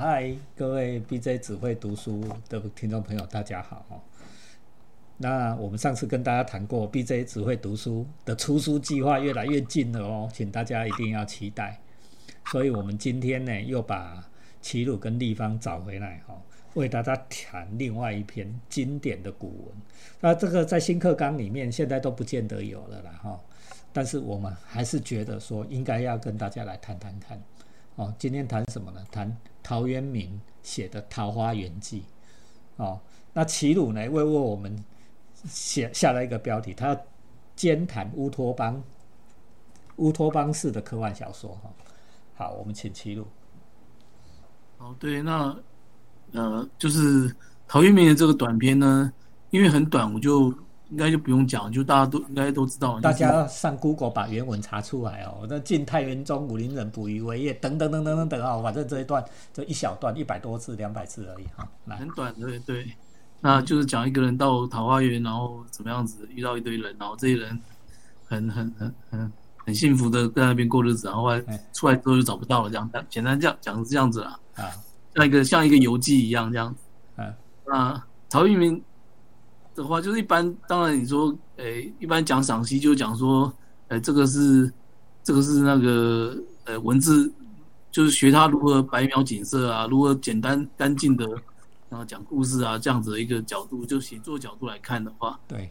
嗨，各位 BJ 只会读书的听众朋友，大家好。那我们上次跟大家谈过，BJ 只会读书的出书计划越来越近了哦，请大家一定要期待。所以我们今天呢，又把齐鲁跟立方找回来哈，为大家谈另外一篇经典的古文。那这个在新课纲里面现在都不见得有了啦哈，但是我们还是觉得说应该要跟大家来谈谈看。哦，今天谈什么呢？谈陶渊明写的《桃花源记》。哦，那齐鲁呢，为为我们写下了一个标题，他兼谈乌托邦，乌托邦式的科幻小说。哈，好，我们请齐鲁。哦，对，那呃，就是陶渊明的这个短篇呢，因为很短，我就。应该就不用讲，就大家都应该都知道。大家上 Google 把原文查出来哦。那晋太元中，武陵人捕鱼为业，等等等等等等啊，反正这一段这一小段一百多字、两百字而已哈。很短，对对。那就是讲一个人到桃花源，然后怎么样子遇到一堆人，然后这些人很很很很很幸福的在那边过日子，然后后来出来之后就找不到了，这样简单这样讲是这样子啦。啊，像一个像一个游记一样这样。嗯。那陶渊明。的话就是一般，当然你说，诶，一般讲赏析就讲说，诶，这个是，这个是那个，呃，文字，就是学他如何白描景色啊，如何简单干净的，然后讲故事啊，这样子的一个角度，就写作角度来看的话，对。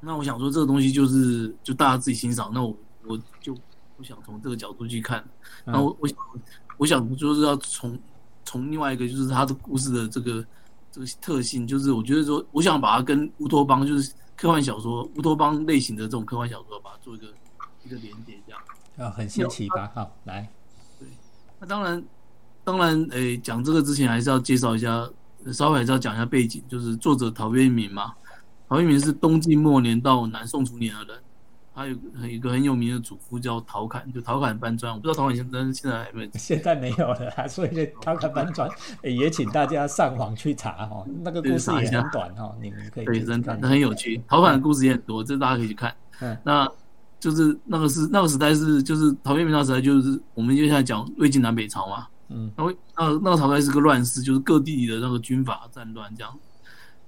那我想说，这个东西就是就大家自己欣赏，那我我就不想从这个角度去看，那我我想我想就是要从从另外一个就是他的故事的这个。这个特性就是，我觉得说，我想把它跟乌托邦，就是科幻小说、乌托邦类型的这种科幻小说，把它做一个一个连接，这样啊，很新奇吧？好，来，对，那当然，当然，诶，讲这个之前还是要介绍一下，稍微还是要讲一下背景，就是作者陶渊明嘛，陶渊明是东晋末年到南宋初年的人。他有一个很有名的祖父叫陶侃，就陶侃搬砖。我不知道陶侃现在现在还没现在没有了，所以 陶侃搬砖也请大家上网去查哈，那个故事也很短哈，你们可以对，真的很有趣。陶侃的故事也很多，这大家可以去看。嗯，那就是那个是那个时代是就是陶渊明那时代就是我们接下来讲魏晋南北朝嘛。嗯，那那那个朝代是个乱世，就是各地的那个军阀战乱这样。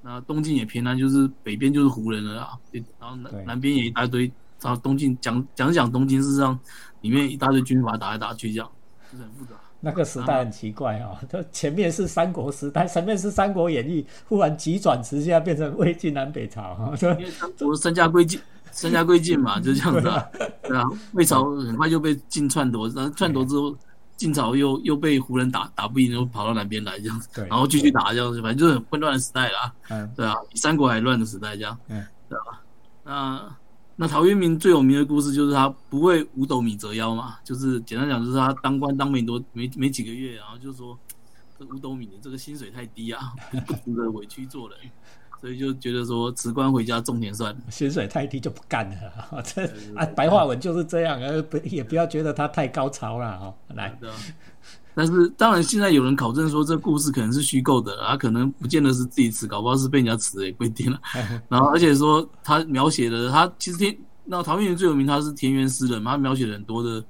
那东晋也偏南，就是北边就是胡人了啊，然后南南边也一大堆。然后东晋讲讲讲东晋，事实上里面一大堆军阀打来打去，这样就是很复杂。那个时代很奇怪啊，它前面是三国时代，前面是《三国演义》，忽然急转直下变成魏晋南北朝。因为我身家归晋，三家归晋嘛，就这样子啊。对啊，魏朝很快就被晋篡夺，然后篡夺之后，晋朝又又被胡人打打不赢，又跑到南边来这样子，然后继续打这样子，反正就是很混乱的时代啦。嗯，对啊，比三国还乱的时代这样。嗯，对吧？那。那陶渊明最有名的故事就是他不为五斗米折腰嘛，就是简单讲就是他当官当没多没没几个月，然后就说这五斗米这个薪水太低啊，不值得委屈做人，所以就觉得说辞官回家种田算了，薪水太低就不干了。这啊白话文就是这样，呃不也不要觉得他太高超了哈，来。但是当然，现在有人考证说这故事可能是虚构的，他可能不见得是自己词，搞不好是被人家词也不一定了。然后，而且说他描写的他其实田那陶渊明最有名，他是田园诗人嘛，他描写了很多的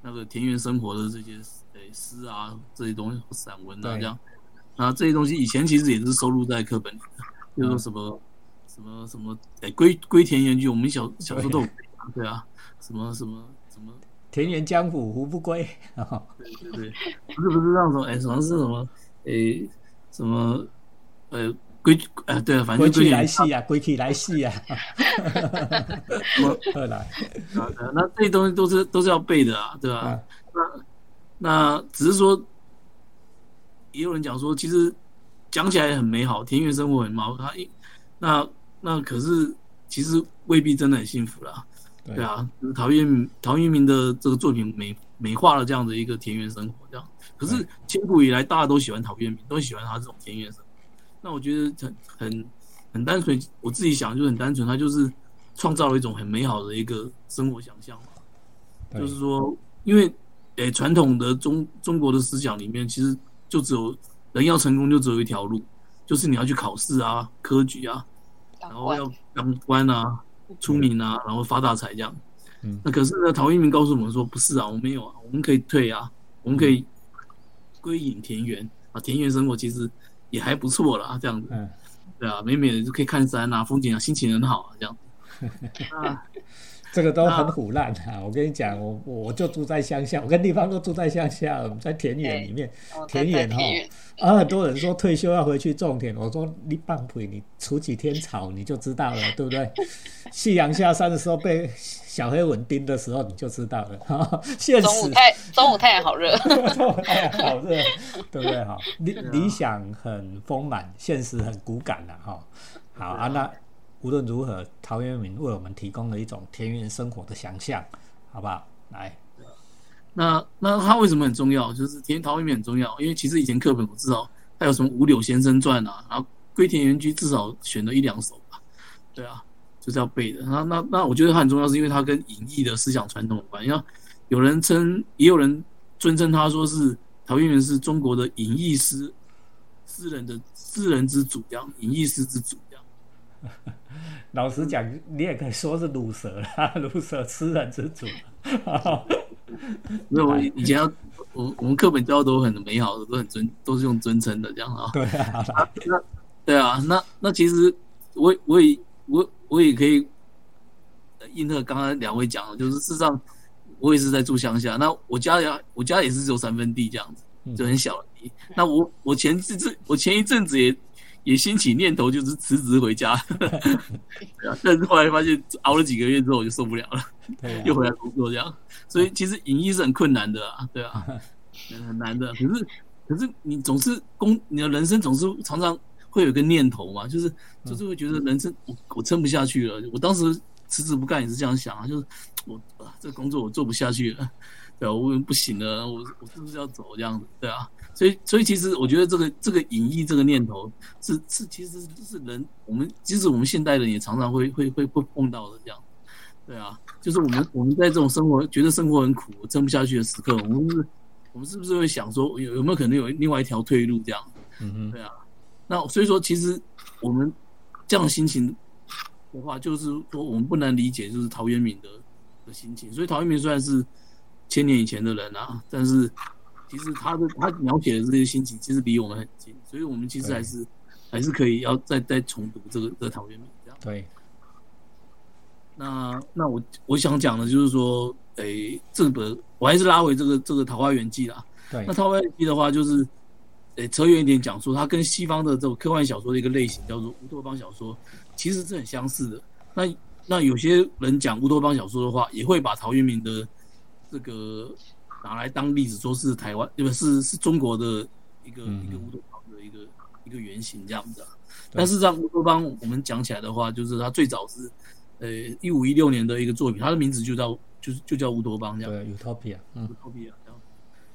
那个田园生活的这些诶诗啊这些东西散文啊这样。啊，这些东西以前其实也是收录在课本里的，就说什么什么什么诶归归田园居，我们小小时候都有 对啊，什么什么什么。田园江湖胡不归，对对对，不是不是那种哎，什么是什么诶，什么呃归啊对，反正归来兮啊，归去来兮啊，什么二来？那这些东西都是都是要背的啊，对吧？那那只是说，也有人讲说，其实讲起来很美好，田园生活很美好，他一那那可是其实未必真的很幸福啦。对啊，陶渊陶渊明的这个作品美美化了这样的一个田园生活，这样。可是千古以来，大家都喜欢陶渊明，都喜欢他这种田园生活。那我觉得很很很单纯，我自己想就很单纯，他就是创造了一种很美好的一个生活想象嘛。就是说，因为诶传统的中中国的思想里面，其实就只有人要成功就只有一条路，就是你要去考试啊、科举啊，然后要当官啊。出名啊，然后发大财这样。嗯，那可是呢，陶渊明告诉我们说，不是啊，我没有啊，我们可以退啊，我们可以归隐田园啊，田园生活其实也还不错了啊，这样子，嗯，对啊，美美的就可以看山啊，风景啊，心情很好啊，这样。啊，这个都很腐烂啊！我跟你讲，我我就住在乡下，我跟地方都住在乡下，我们在田园里面，田园哈，啊，很多人说退休要回去种田，我说你半腿，你除几天草你就知道了，对不对？夕阳下山的时候被小黑蚊叮的时候你就知道了。现实中午太中午太阳好热，中午太阳好热，对不对？哈，理理想很丰满，现实很骨感的哈。好啊，那。无论如何，陶渊明为我们提供了一种田园生活的想象，好不好？来，那那他为什么很重要？就是田陶渊明很重要，因为其实以前课本我知道他有什么《五柳先生传》啊，然后《归田园居》至少选了一两首吧，对啊，就是要背的。那那那我觉得他很重要，是因为他跟隐逸的思想传统有关。要有人称，也有人尊称他说是陶渊明是中国的隐逸诗诗人的诗人之祖，这样隐逸诗之祖。老实讲，你也可以说是卤蛇啦，卤蛇吃人之主。没有，以前要我我们课本教的都很美好的，都很尊，都是用尊称的这样啊。对啊，那对啊，那那其实我我也我我也可以应和刚刚两位讲的，就是事实上我也是在住乡下，那我家呀我家也是只有三分地这样子，就很小的地。那我我前阵子我前一阵子也。也兴起念头，就是辞职回家。对啊，但是后来发现熬了几个月之后，我就受不了了，又回来工作这样。所以其实隐逸是很困难的啊，对啊，很难的。可是可是你总是工，你的人生总是常常会有个念头嘛，就是就是会觉得人生我我撑不下去了。我当时辞职不干也是这样想啊，就是我啊这工作我做不下去了，对啊，我不行了，我我是不是要走这样子？对啊。所以，所以其实我觉得这个这个隐逸这个念头是是其实是人我们即使我们现代人也常常会会会会碰到的这样，对啊，就是我们我们在这种生活觉得生活很苦撑不下去的时刻，我们是，我们是不是会想说有有没有可能有另外一条退路这样？嗯嗯，对啊，那所以说其实我们这样心情的话，就是说我们不难理解就是陶渊明的的心情。所以陶渊明虽然是千年以前的人啊，但是。其实他的他描写的这些心情，其实离我们很近，所以我们其实还是还是可以要再再重读这个这个陶渊明这样。对。那那我我想讲的就是说，诶，这本我还是拉回这个这个《桃花源记》啦。对。那《桃花源记》的话，就是诶扯远一点讲说，它跟西方的这种科幻小说的一个类型叫做乌托邦小说，其实是很相似的。那那有些人讲乌托邦小说的话，也会把陶渊明的这个。拿来当例子，说是台湾，对不是是中国的一个一个乌托邦的一个一个原型这样子。但是让乌托邦我们讲起来的话，就是它最早是呃一五一六年的一个作品，它的名字就叫就是就叫乌托邦这样。对，Utopia，嗯，Utopia 这样。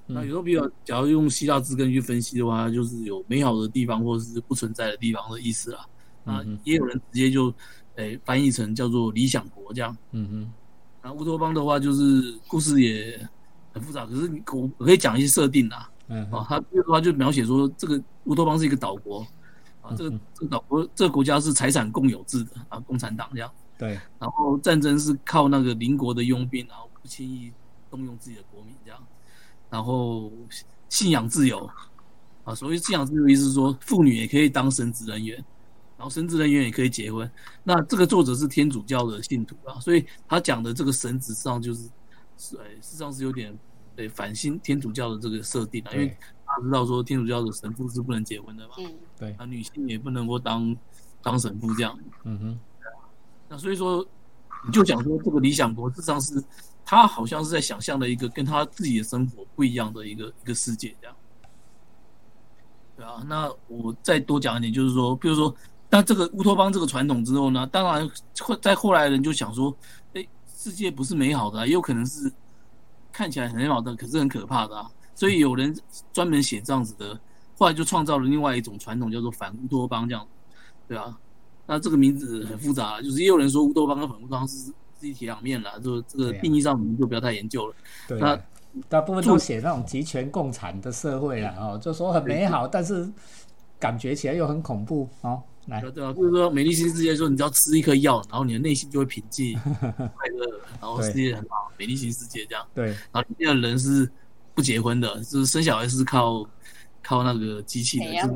那 Utopia 假如用希腊字根去分析的话，就是有美好的地方或者是不存在的地方的意思啦。啊，也有人直接就诶翻译成叫做理想国这样。嗯嗯。那乌托邦的话，就是故事也。很复杂，可是你我我可以讲一些设定啊，嗯，啊，他这个话就描写说，这个乌托邦是一个岛国，啊，这个这个岛国这个国家是财产共有制的啊，共产党这样，对，然后战争是靠那个邻国的佣兵，然后不轻易动用自己的国民这样，然后信仰自由，啊，所谓信仰自由意思是说，妇女也可以当神职人员，然后神职人员也可以结婚，那这个作者是天主教的信徒啊，所以他讲的这个神职上就是。是哎，事实上是有点对反新天主教的这个设定啊，因为大家知道说天主教的神父是不能结婚的嘛，嗯，对，啊，女性也不能够当当神父这样，嗯哼，那所以说你就讲说这个理想国，事实上是他好像是在想象的一个跟他自己的生活不一样的一个一个世界这样，对啊，那我再多讲一点，就是说，比如说，那这个乌托邦这个传统之后呢，当然后在后来人就想说。世界不是美好的，也有可能是看起来很美好的，可是很可怕的啊。所以有人专门写这样子的，后来就创造了另外一种传统，叫做反乌托邦这样，对啊。那这个名字很复杂，就是也有人说乌托邦跟反乌托邦是是一体两面了，就这个定义上我们就不要太研究了。对，那大部分都写那种集权共产的社会了哦，就说很美好，但是感觉起来又很恐怖哦。对啊，就是说美丽新世界说，你只要吃一颗药，然后你的内心就会平静、快乐，然后世界很好，美丽新世界这样。对，然后里面的人是不结婚的，就是生小孩是靠靠那个机器的，就是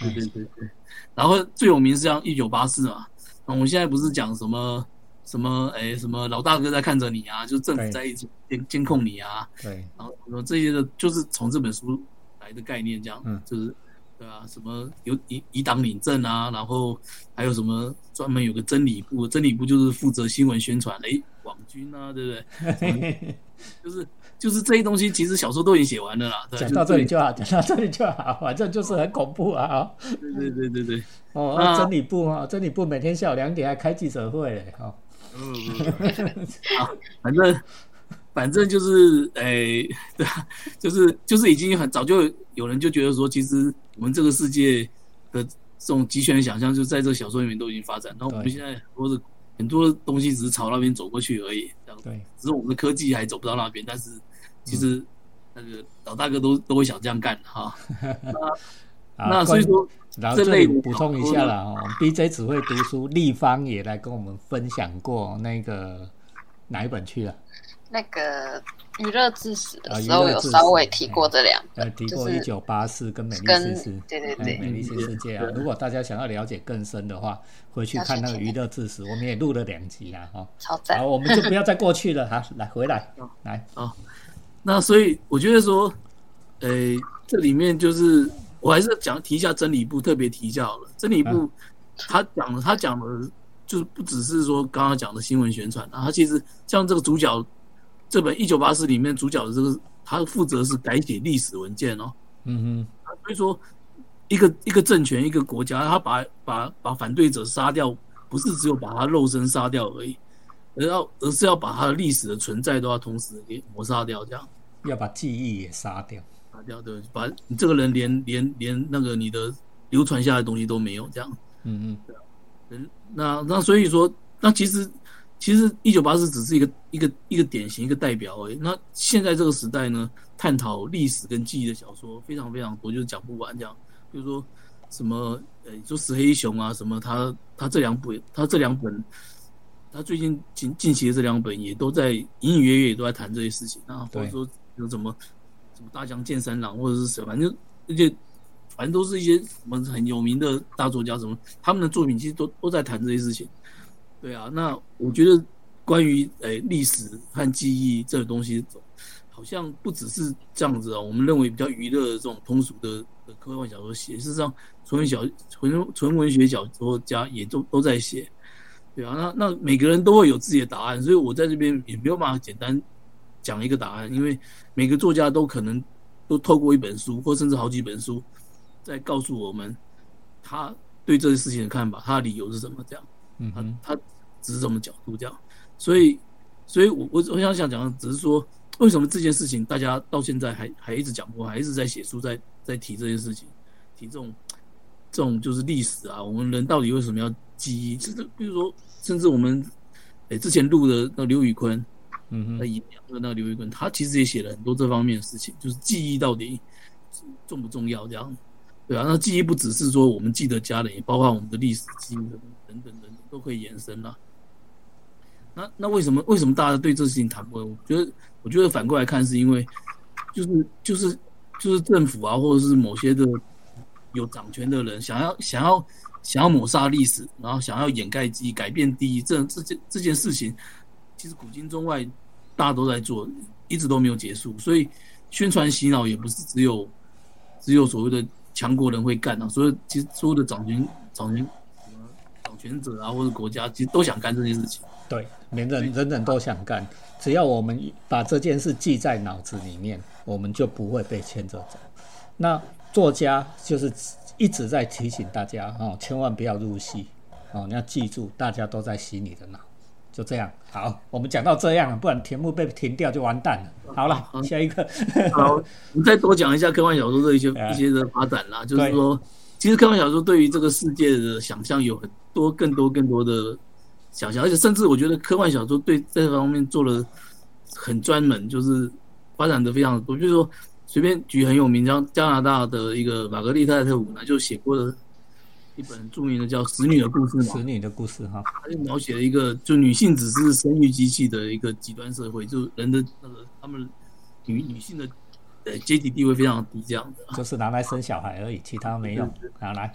对对对对。然后最有名是像一九八四嘛，那我们现在不是讲什么什么哎什么老大哥在看着你啊，就政府在一直监监控你啊，对，然后什么这些的，就是从这本书来的概念，这样，嗯，就是。对啊，什么有以以党领政啊，然后还有什么专门有个真理部，真理部就是负责新闻宣传，哎，网军啊，对不对？就是就是这些东西，其实小说都已经写完了啦。讲到这里就好，讲到这里就好，反正就是很恐怖啊。对对对对对。哦，真理部啊，真理部每天下午两点还开记者会嘞，哈。嗯。好，反正。反正就是，诶，对啊，就是就是已经很早就有人就觉得说，其实我们这个世界的这种极权的想象，就在这个小说里面都已经发展。然后我们现在很多的很多东西只是朝那边走过去而已，这样。对。只是我们的科技还走不到那边，但是其实那个老大哥都都会想这样干哈。那所以说，这类补充一下了哦，BJ 只会读书，立方也来跟我们分享过那个哪一本去了。那个娱乐至死的时候有稍微提过这两，呃，提过一九八四跟美丽新世，对对对，美丽新世界啊。如果大家想要了解更深的话，回去看那个娱乐至死，我们也录了两集啦，哈。超赞！好，我们就不要再过去了哈，来回来，来啊。那所以我觉得说，呃，这里面就是我还是讲提一下真理部，特别提一下好了。真理部他讲的，他讲的，就是不只是说刚刚讲的新闻宣传啊，他其实像这个主角。这本《一九八四》里面主角的这个，他负责是改写历史文件哦。嗯哼，所以说，一个一个政权、一个国家，他把把把反对者杀掉，不是只有把他肉身杀掉而已，而要而是要把他的历史的存在都要同时给抹杀掉，这样。要把记忆也杀掉，杀掉对，把你这个人连连连那个你的流传下来的东西都没有，这样。嗯嗯，嗯，那那所以说，那其实。其实一九八四只是一个一个一个典型一个代表而已。那现在这个时代呢，探讨历史跟记忆的小说非常非常多，就是讲不完这样。比如说什么呃，说石黑雄啊，什么他他这两本，他这两本，他最近近近期的这两本也都在隐隐约约也都在谈这些事情啊，或者说有什么什么大江健三郎或者是什么，反正而且反正都是一些什么很有名的大作家，什么他们的作品其实都都在谈这些事情。对啊，那我觉得关于诶历史和记忆这个东西，好像不只是这样子啊。我们认为比较娱乐的这种通俗的的科幻小说写，事实上纯文小纯纯文学小说家也都都在写。对啊，那那每个人都会有自己的答案，所以我在这边也没有办法简单讲一个答案，因为每个作家都可能都透过一本书或甚至好几本书，在告诉我们他对这些事情的看法，他的理由是什么这样。嗯，他他。只是这么角度这样，所以，所以我我我想想讲的只是说，为什么这件事情大家到现在还还一直讲过，还一直在写书，在在提这件事情，提这种这种就是历史啊，我们人到底为什么要记忆？其实，比如说，甚至我们诶之前录的那刘宇坤，嗯哼，那演的那刘宇坤，他其实也写了很多这方面的事情，就是记忆到底重不重要？这样，对啊，那记忆不只是说我们记得家人，也包括我们的历史记忆等等等等都可以延伸了。那那为什么为什么大家对这事情谈不？我觉得我觉得反过来看，是因为就是就是就是政府啊，或者是某些的有掌权的人，想要想要想要抹杀历史，然后想要掩盖记忆、改变第一，这这件这件事情，其实古今中外大家都在做，一直都没有结束。所以宣传洗脑也不是只有只有所谓的强国人会干啊，所以其实所有的掌权掌权什么掌权者啊，或者国家，其实都想干这件事情。对，人人人人都想干，只要我们把这件事记在脑子里面，我们就不会被牵着走。那作家就是一直在提醒大家哦，千万不要入戏哦，你要记住，大家都在洗你的脑。就这样，好，我们讲到这样，不然题目被停掉就完蛋了。好了，下一个，好，我们再多讲一下科幻小说的一些 一些的发展啦。就是说，其实科幻小说对于这个世界的想象有很多、更多、更多的。想象，而且甚至我觉得科幻小说对这方面做了很专门，就是发展的非常多。比如说，随便举很有名，像加拿大的一个玛格丽特·特伍呢，就写过的一本著名的叫《使女的故事》嘛。使女的故事哈，他就描写了一个就女性只是生育机器的一个极端社会，就人的那个他们女女性的呃阶级地位非常低这样子，就是拿来生小孩而已，其他没用。拿来，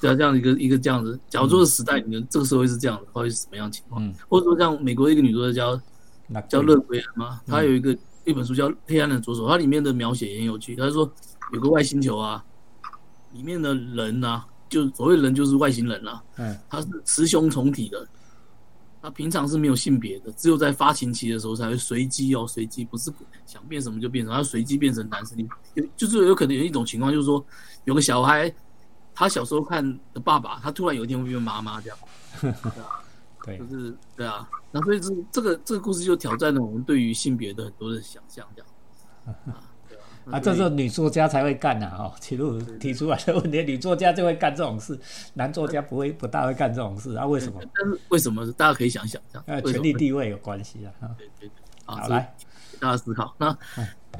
这样这样一个一个这样子。假如说时代，你们这个社会是这样的，会是什么样情况？或者说像美国一个女作家叫叫勒奎恩嘛，她有一个一本书叫《黑暗的左手》，它里面的描写也很有趣。她说有个外星球啊，里面的人啊，就所谓人就是外星人啦，嗯，他是雌雄同体的。他平常是没有性别的，只有在发情期的时候才会随机哦，随机不是想变什么就变什么，他随机变成男生。有就是有可能有一种情况，就是说有个小孩，他小时候看的爸爸，他突然有一天会变妈妈这样，对，就是对啊。那所以这这个这个故事就挑战了我们对于性别的很多的想象这样。啊，这是女作家才会干的哦，提出提出来的问题，女作家就会干这种事，男作家不会不大会干这种事啊？为什么？但是为什么？大家可以想想，这样，权力地位有关系啊。对对对，好来，大家思考。那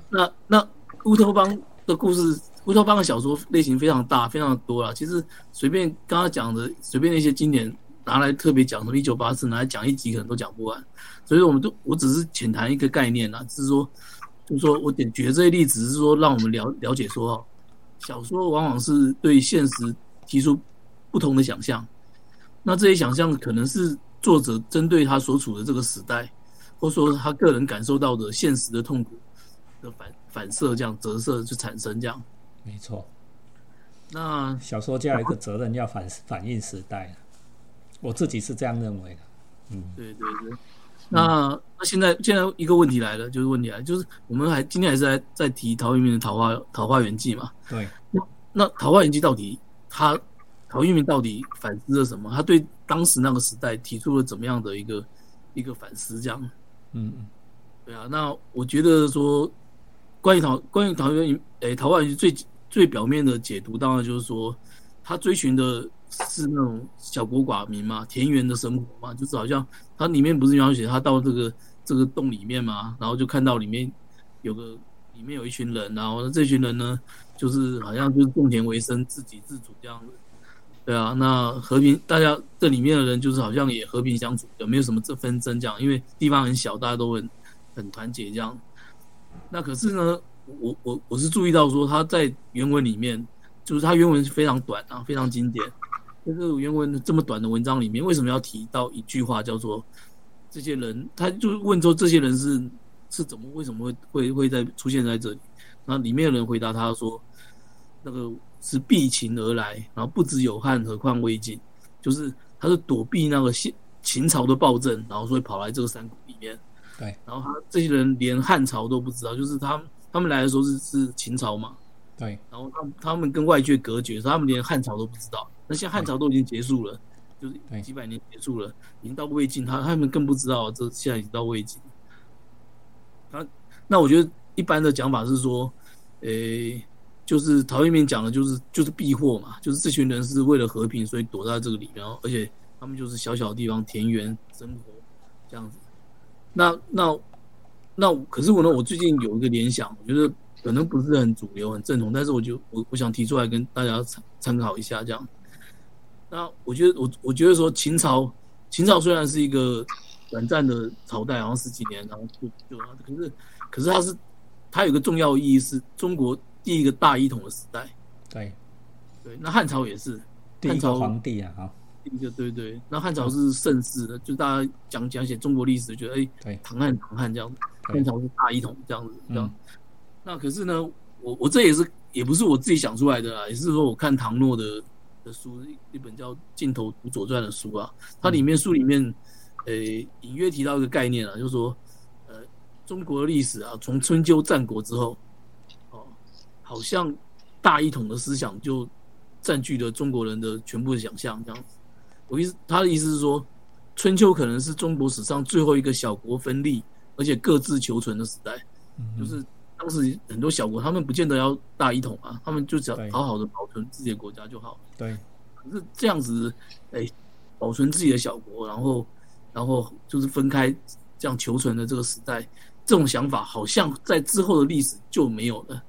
那那乌托邦的故事，乌托邦的小说类型非常大，非常多了。其实随便刚刚讲的，随便那些经典拿来特别讲，什么一九八四拿来讲一集，可能都讲不完。所以我们都，我只是浅谈一个概念啊，就是说。就是说我点举这些例子，是说让我们了了解说，小说往往是对现实提出不同的想象，那这些想象可能是作者针对他所处的这个时代，或者说他个人感受到的现实的痛苦的反反射，这样折射就产生这样。没错。那小说家有一个责任要反 反映时代，我自己是这样认为的。嗯，对对对。那那现在现在一个问题来了，就是问题来，就是我们还今天还是在在提陶渊明的《桃花桃花源记》嘛？对。那那《桃花源记》到底他陶渊明到底反思了什么？他对当时那个时代提出了怎么样的一个一个反思？这样？嗯嗯。对啊，那我觉得说关于陶关于陶渊明，诶，《桃花源记》最最表面的解读，当然就是说他追寻的。是那种小国寡民嘛，田园的生活嘛，就是好像它里面不是描写他到这个这个洞里面嘛，然后就看到里面有个里面有一群人，然后这群人呢，就是好像就是种田为生，自给自足这样子。对啊，那和平，大家这里面的人就是好像也和平相处，有没有什么这纷争这样？因为地方很小，大家都很很团结这样。那可是呢，我我我是注意到说他在原文里面，就是他原文是非常短啊，非常经典。这个原文这么短的文章里面，为什么要提到一句话叫做“这些人”？他就问说：“这些人是是怎么？为什么会会会在出现在这里？”然后里面的人回答他说：“那个是避秦而来，然后不知有汉，何况魏晋？就是他是躲避那个秦秦朝的暴政，然后所以跑来这个山谷里面。对，然后他这些人连汉朝都不知道，就是他他们来的时候是是秦朝嘛？对，然后他他们跟外界隔绝，所以他们连汉朝都不知道。”那现在汉朝都已经结束了，就是几百年结束了，已经到魏晋，他他们更不知道这现在已经到魏晋。他那我觉得一般的讲法是说，诶，就是陶渊明讲的，就是就是避祸嘛，就是这群人是为了和平，所以躲在这个里面，而且他们就是小小的地方田园生活这样子。那那那可是我呢，我最近有一个联想，我觉得可能不是很主流、很正统，但是我就我我想提出来跟大家参参考一下这样。那我觉得，我我觉得说秦朝，秦朝虽然是一个短暂的朝代，然后十几年，然后就就，可是可是它是它有个重要意义，是中国第一个大一统的时代。对，对，那汉朝也是汉朝皇帝啊，哈，第一个对对，那汉朝是盛世的，就大家讲讲写中国历史，觉得哎，对，唐汉唐汉这样子，汉朝是大一统这样子，这样。那可是呢，我我这也是也不是我自己想出来的啊，也是说我看唐诺的。的书一本叫《镜头读左传》的书啊，它里面书里面，呃，隐约提到一个概念啊，就是说，呃，中国的历史啊，从春秋战国之后，哦，好像大一统的思想就占据了中国人的全部的想象这样子。我意思，他的意思是说，春秋可能是中国史上最后一个小国分立而且各自求存的时代，就是。当时很多小国，他们不见得要大一统啊，他们就只要好好的保存自己的国家就好。对。可是这样子，哎，保存自己的小国，然后，然后就是分开这样求存的这个时代，这种想法好像在之后的历史就没有了，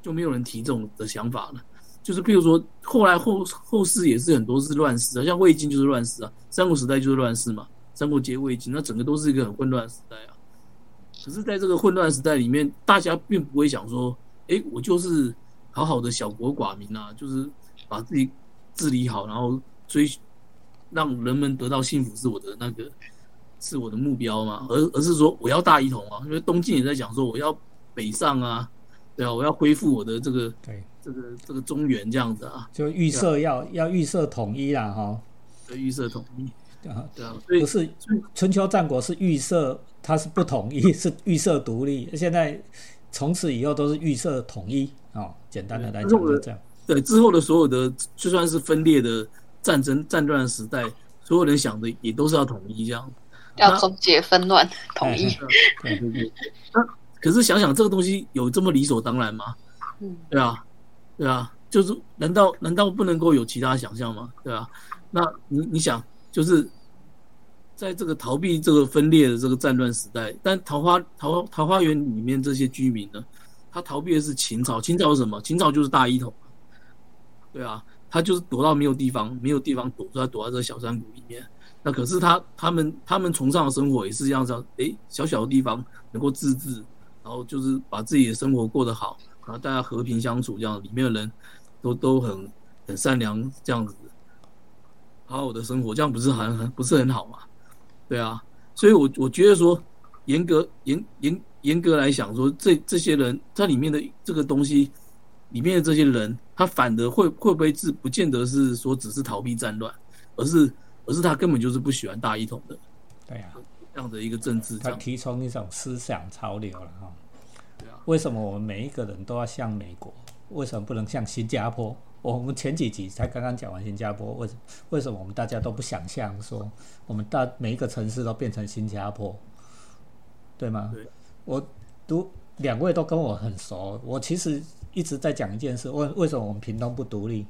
就没有人提这种的想法了。就是譬如说，后来后后世也是很多是乱世啊，像魏晋就是乱世啊，三国时代就是乱世嘛，三国皆魏晋，那整个都是一个很混乱的时代啊。可是，在这个混乱时代里面，大家并不会想说，哎，我就是好好的小国寡民啊，就是把自己治理好，然后追让人们得到幸福是我的那个是我的目标嘛，而而是说我要大一统啊，因为东晋也在讲说我要北上啊，对啊，我要恢复我的这个对这个这个中原这样子啊，就预设要要预设统一啦，哈，对预设统一。啊，对啊，不是春秋战国是预设，它是不统一，是预设独立。现在从此以后都是预设统一哦。简单的来讲就这样。对之后的所有的，就算是分裂的战争战乱时代，所有人想的也都是要统一这样。要终结纷乱，统一。对对对。那可是想想这个东西有这么理所当然吗？嗯，对啊，对啊，就是难道难道不能够有其他想象吗？对啊，那你你想。就是在这个逃避这个分裂的这个战乱时代，但桃花桃桃花源里面这些居民呢，他逃避的是秦朝。秦朝是什么？秦朝就是大一统，对啊，他就是躲到没有地方，没有地方躲，他躲在这个小山谷里面。那可是他他们他们崇尚的生活也是这样子，哎，小小的地方能够自治，然后就是把自己的生活过得好，然后大家和平相处，这样里面的人都都很很善良，这样子。好好的生活，这样不是很很不是很好吗？对啊，所以，我我觉得说，严格严严严格来讲，说这这些人在里面的这个东西里面的这些人，他反而会会不会是不见得是说只是逃避战乱，而是而是他根本就是不喜欢大一统的。对啊，这样的一个政治，他提倡一种思想潮流了哈。对啊，为什么我们每一个人都要像美国？为什么不能像新加坡？我们前几集才刚刚讲完新加坡，为什为什么我们大家都不想象说我们大每一个城市都变成新加坡，对吗？我读两位都跟我很熟，我其实一直在讲一件事：为为什么我们屏东不独立，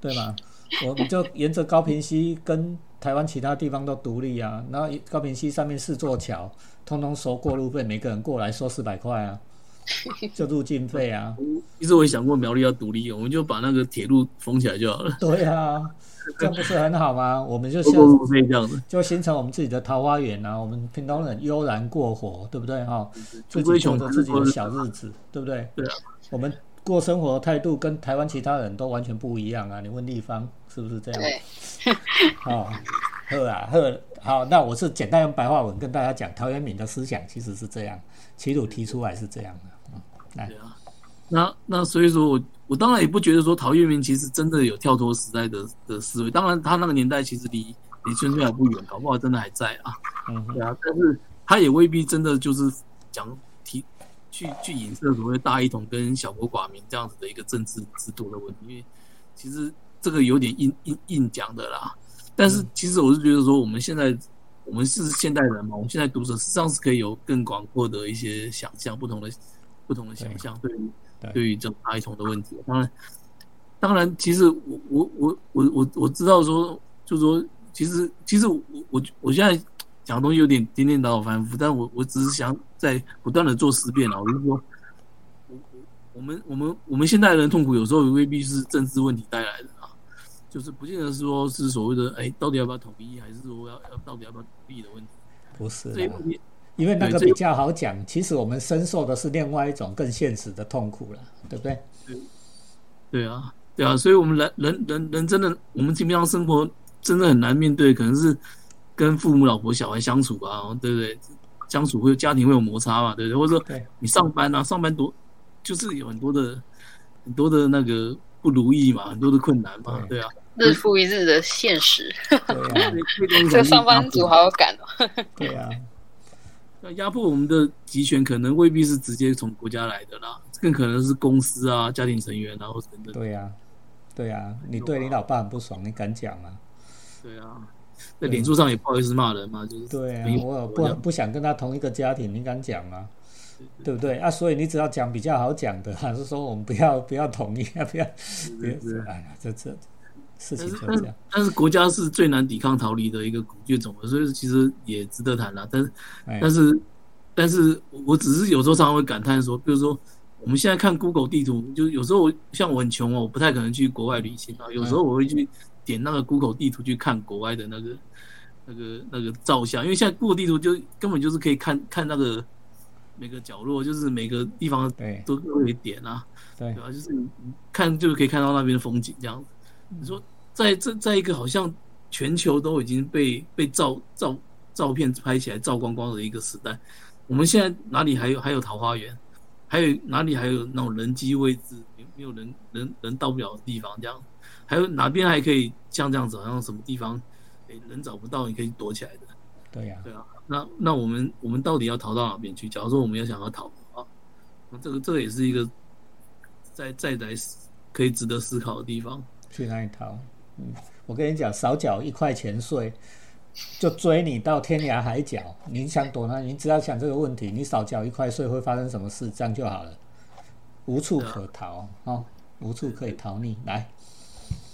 对吗？我们就沿着高平溪跟台湾其他地方都独立啊，然后高平溪上面四座桥，通通收过路费，每个人过来收四百块啊。就入境费啊！其实我也想过苗栗要独立，我们就把那个铁路封起来就好了。对啊，这样不是很好吗？我们就像这样子，就形成我们自己的桃花源啊！我们平东人悠然过活，对不对？哈，自己过着自己的小日子，对不对？对啊，我们过生活的态度跟台湾其他人都完全不一样啊！你问立方是不是这样？对，好，呵啊呵，好，那我是简单用白话文跟大家讲，陶渊明的思想其实是这样，齐鲁提出来是这样的。对啊，那那所以说我我当然也不觉得说陶渊明其实真的有跳脱时代的的思维，当然他那个年代其实离离春秋还不远，搞不好真的还在啊。嗯，对啊，但是他也未必真的就是讲提去去影射所谓大一统跟小国寡民这样子的一个政治制度的问题，因为其实这个有点硬硬硬讲的啦。但是其实我是觉得说我们现在我们是现代人嘛，我们现在读者实际上是可以有更广阔的一些想象，不同的。不同的想象，对于对于这种大一统的问题，当然，当然，其实我我我我我我知道说，就是说，其实其实我我我现在讲的东西有点颠颠倒倒反复，但我我只是想在不断的做思辨啊。我就说，我我我们我们我们现代人痛苦，有时候也未必是政治问题带来的啊，就是不见得是说是所谓的哎，到底要不要统一，还是说要要到底要不要独立的问题，不是这些问题。因为那个比较好讲，其实我们深受的是另外一种更现实的痛苦了，对不对？对，对啊，对啊，所以我们人人人人真的，我们基本上生活真的很难面对，可能是跟父母、老婆、小孩相处啊，对不对？相处会家庭会有摩擦嘛，对不对？或者说你上班啊，上班多就是有很多的很多的那个不如意嘛，很多的困难嘛，对啊，日复一日的现实，对啊，这上班族好有感哦，对啊。那压迫我们的集权，可能未必是直接从国家来的啦，更可能是公司啊、家庭成员然后等等。对呀，对呀，你对你老爸很不爽，你敢讲吗？对啊，在脸书上也不好意思骂人嘛，就是。对啊，我不不想跟他同一个家庭，你敢讲吗？对不对啊？所以你只要讲比较好讲的，还是说我们不要不要同意啊？不要，哎呀，这这。事情就这样，但是国家是最难抵抗逃离的一个古绝种所以其实也值得谈啦。但是，但是，但是我只是有时候常常会感叹说，比如说我们现在看 Google 地图，就有时候像我很穷哦，我不太可能去国外旅行啊。有时候我会去点那个 Google 地图去看国外的那个、那个、那个照相，因为现在 Google 地图就根本就是可以看看那个每个角落，就是每个地方对都都可以点啊，对对吧？就是看就是可以看到那边的风景这样子。你说在这在一个好像全球都已经被被照照照片拍起来照光光的一个时代，我们现在哪里还有还有桃花源？还有哪里还有那种人机位置没没有人人人到不了的地方？这样，还有哪边还可以像这样子？好像什么地方，诶人找不到，你可以躲起来的。对呀、对啊，那那我们我们到底要逃到哪边去？假如说我们要想要逃啊，那这个这个也是一个在再来可以值得思考的地方。去哪里逃？嗯，我跟你讲，少缴一块钱税，就追你到天涯海角。你想躲哪里？你只要想这个问题，你少缴一块税会发生什么事，这样就好了，无处可逃哦，无处可以逃匿。来，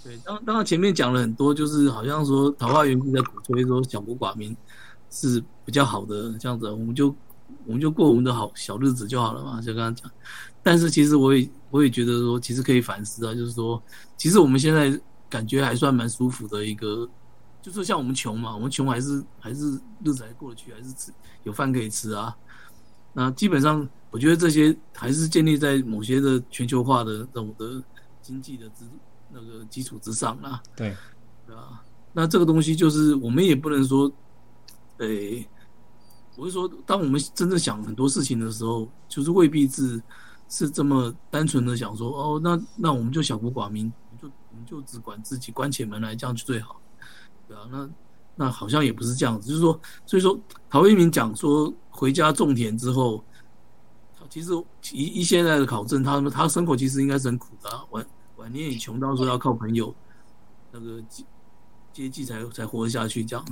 对，当当然前面讲了很多，就是好像说桃花源是在鼓吹说小国寡民是比较好的这样子，我们就我们就过我们的好小日子就好了嘛，就刚刚讲。但是其实我也我也觉得说，其实可以反思啊，就是说，其实我们现在感觉还算蛮舒服的一个，就是像我们穷嘛，我们穷还是还是日子还过得去，还是吃有饭可以吃啊。那基本上，我觉得这些还是建立在某些的全球化的这种的经济的之那个基础之上啦。对，对吧？那这个东西就是我们也不能说，诶、我是说，当我们真正想很多事情的时候，就是未必是是这么单纯的想说，哦，那那我们就小国寡民，我们就我们就只管自己，关起门来这样就最好，对啊，那那好像也不是这样子，就是说，所以说陶渊明讲说回家种田之后，他其实一一现在的考证，他们他生活其实应该是很苦的、啊，晚晚年也穷到说要靠朋友那个接接济才才活得下去这样。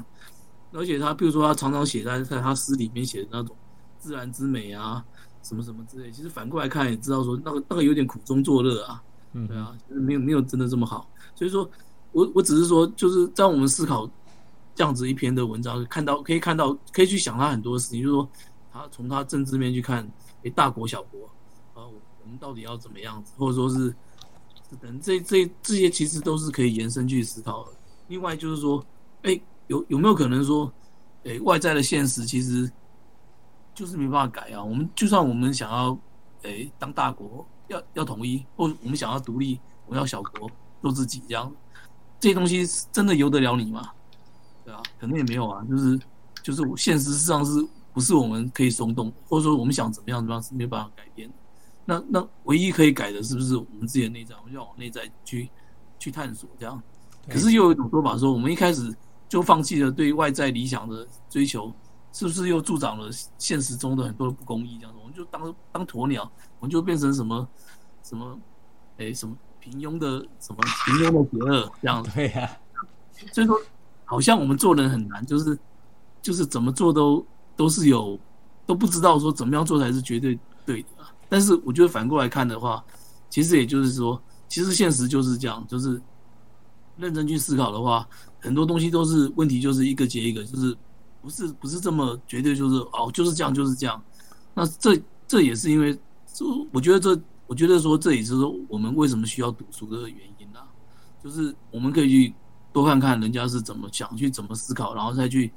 而且他比如说他常常写在在他诗里面写的那种自然之美啊，什么什么之类，其实反过来看也知道说那个那个有点苦中作乐啊，嗯对啊，就是没有没有真的这么好。所以说我我只是说，就是在我们思考这样子一篇的文章，看到可以看到可以去想他很多事情，就是说他从他政治面去看，诶，大国小国啊，我我们到底要怎么样子，或者说是是等这这这些其实都是可以延伸去思考的。另外就是说，哎，有有没有可能说，诶，外在的现实其实就是没办法改啊？我们就算我们想要诶当大国，要要统一，或我们想要独立，我们要小国做自己这样，这些东西真的由得了你吗？对啊，可能也没有啊，就是就是现实上是不是我们可以松动，或者说我们想怎么样怎么样是没有办法改变的。那那唯一可以改的是不是我们自己的内在？我们就要往内在去去探索这样。可是又有一种说法说，我们一开始就放弃了对外在理想的追求，是不是又助长了现实中的很多的不公义？这样子，我们就当当鸵鸟，我们就变成什么什么，诶，什么平庸的什么平庸的邪恶这样子。对呀、所以说，好像我们做人很难，就是就是怎么做都都是有都不知道说怎么样做才是绝对对的啊。但是我觉得反过来看的话，其实也就是说，其实现实就是这样，就是认真去思考的话，很多东西都是问题，就是一个接一个，就是不是不是这么绝对，就是哦就是这样就是这样。那这这也是因为，就我觉得这我觉得说这也是说我们为什么需要读书的原因啊，就是我们可以去多看看人家是怎么想，去怎么思考，然后再去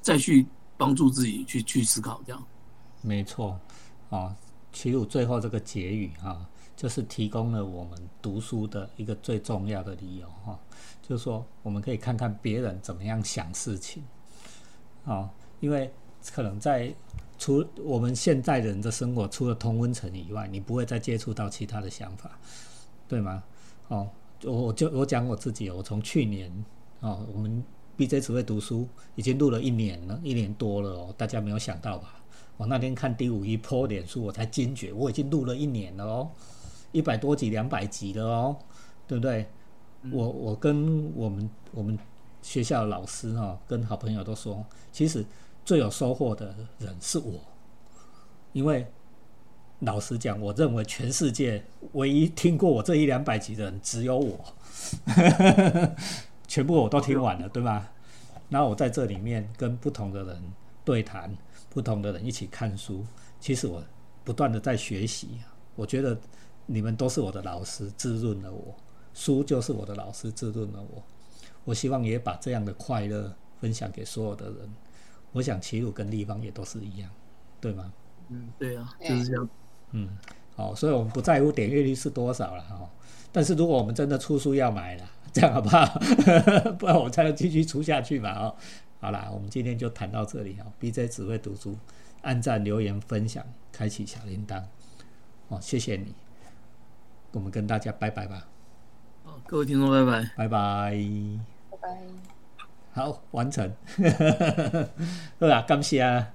再去帮助自己去去思考这样。没错，啊，齐鲁最后这个结语哈、就是提供了我们读书的一个最重要的理由哈、就是说我们可以看看别人怎么样想事情，啊，因为可能在除我们现在人的生活，除了同温层以外，你不会再接触到其他的想法，对吗？哦，我我就我讲我自己，我从去年哦，我们 BJ 只会读书已经录了一年了，一年多了哦，大家没有想到吧？我那天看第五一破脸书，我才惊觉我已经录了一年了哦，一百多集、两百集了哦，对不对？我我跟我们我们学校的老师哈、跟好朋友都说，其实最有收获的人是我，因为老实讲，我认为全世界唯一听过我这一两百集的人只有我，全部我都听完了，对吧？然后我在这里面跟不同的人对谈，不同的人一起看书，其实我不断的在学习。我觉得你们都是我的老师，滋润了我，书就是我的老师，滋润了我。我希望也把这样的快乐分享给所有的人。我想齐鲁跟立方也都是一样，对吗？嗯，对啊，就是这样。嗯，好，所以我们不在乎点阅率是多少了哈。但是如果我们真的出书要买了，这样好不好？不然我才能继续出下去嘛。哦，好啦，我们今天就谈到这里哈。BJ 只会读书，按赞、留言、分享，开启小铃铛。哦，谢谢你。我们跟大家拜拜吧。好，各位听众，拜拜，拜拜，拜拜。好，完成。好啦，感谢啊。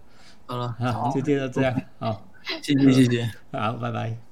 好了，好，就就这样。好，谢谢，谢谢。好，拜拜。